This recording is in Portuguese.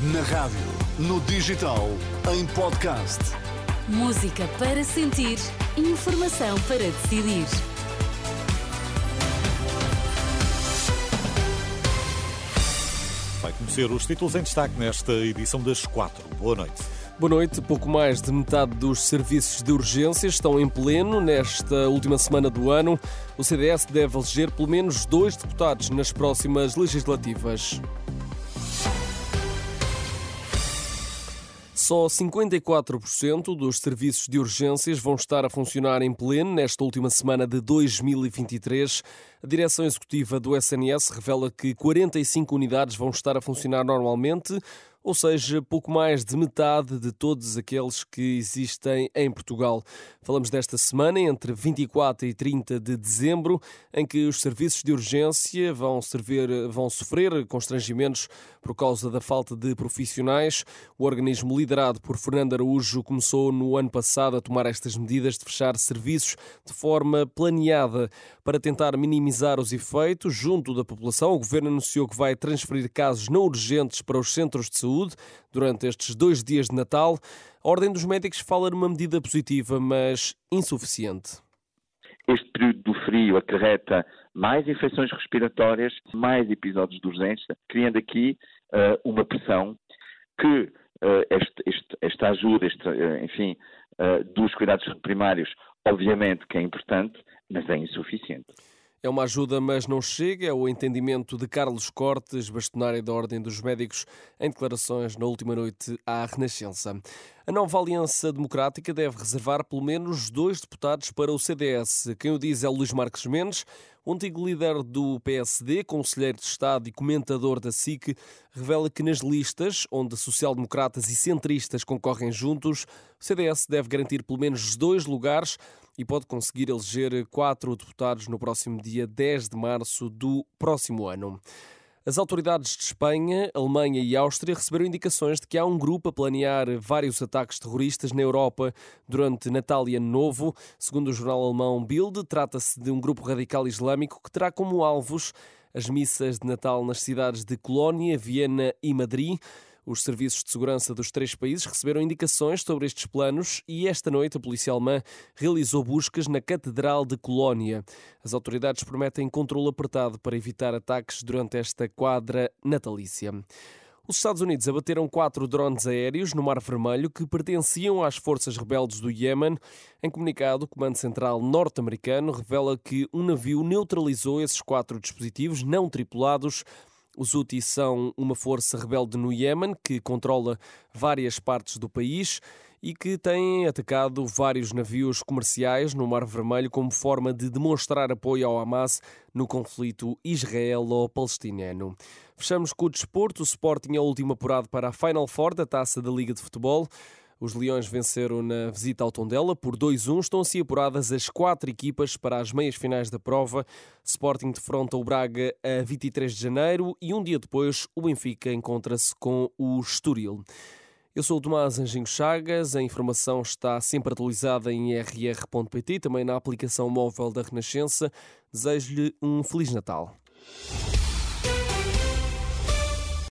Na rádio, no digital, em podcast. Música para sentir, informação para decidir. Vai conhecer os títulos em destaque nesta edição das quatro. Boa noite. Boa noite. Pouco mais de metade dos serviços de urgência estão em pleno nesta última semana do ano. O CDS deve eleger pelo menos dois deputados nas próximas legislativas. Só 54% dos serviços de urgências vão estar a funcionar em pleno nesta última semana de 2023. A direção executiva do SNS revela que 45 unidades vão estar a funcionar normalmente, ou seja, pouco mais de metade de todos aqueles que existem em Portugal. Falamos desta semana, entre 24 e 30 de dezembro, em que os serviços de urgência vão, servir, vão sofrer constrangimentos por causa da falta de profissionais. O organismo liderado por Fernando Araújo começou no ano passado a tomar estas medidas de fechar serviços de forma planeada para tentar minimizar os efeitos junto da população. O governo anunciou que vai transferir casos não urgentes para os centros de saúde saúde durante estes dois dias de Natal. A Ordem dos Médicos fala numa medida positiva, mas insuficiente. Este período do frio acarreta mais infecções respiratórias, mais episódios de urgência, criando aqui uh, uma pressão que uh, este, este, esta ajuda, este, uh, enfim, dos cuidados primários, obviamente que é importante, mas é insuficiente. É uma ajuda, mas não chega. É o entendimento de Carlos Cortes, bastonário da Ordem dos Médicos, em declarações na última noite à Renascença. A nova Aliança Democrática deve reservar pelo menos dois deputados para o CDS. Quem o diz é o Luís Marques Mendes, o antigo líder do PSD, conselheiro de Estado e comentador da SIC, revela que nas listas onde social-democratas e centristas concorrem juntos, o CDS deve garantir pelo menos dois lugares e pode conseguir eleger quatro deputados no próximo dia 10 de março do próximo ano. As autoridades de Espanha, Alemanha e Áustria receberam indicações de que há um grupo a planear vários ataques terroristas na Europa durante Natal e Ano Novo. Segundo o jornal alemão Bild, trata-se de um grupo radical islâmico que terá como alvos as missas de Natal nas cidades de Colónia, Viena e Madrid. Os serviços de segurança dos três países receberam indicações sobre estes planos e esta noite a polícia alemã realizou buscas na Catedral de Colónia. As autoridades prometem controle apertado para evitar ataques durante esta quadra natalícia. Os Estados Unidos abateram quatro drones aéreos no Mar Vermelho que pertenciam às forças rebeldes do Iêmen. Em comunicado, o Comando Central norte-americano revela que um navio neutralizou esses quatro dispositivos não tripulados os Houthis são uma força rebelde no Iémen que controla várias partes do país e que tem atacado vários navios comerciais no Mar Vermelho como forma de demonstrar apoio ao Hamas no conflito israelo-palestiniano. Fechamos com o desporto. O Sporting é o último apurado para a Final Four da Taça da Liga de Futebol. Os Leões venceram na visita ao Tondela por 2-1. Estão assim apuradas as quatro equipas para as meias finais da prova. Sporting defronta o Braga a 23 de janeiro e um dia depois o Benfica encontra-se com o Estoril. Eu sou o Tomás Anjinho Chagas, a informação está sempre atualizada em rr.pt, também na aplicação móvel da Renascença. Desejo-lhe um Feliz Natal.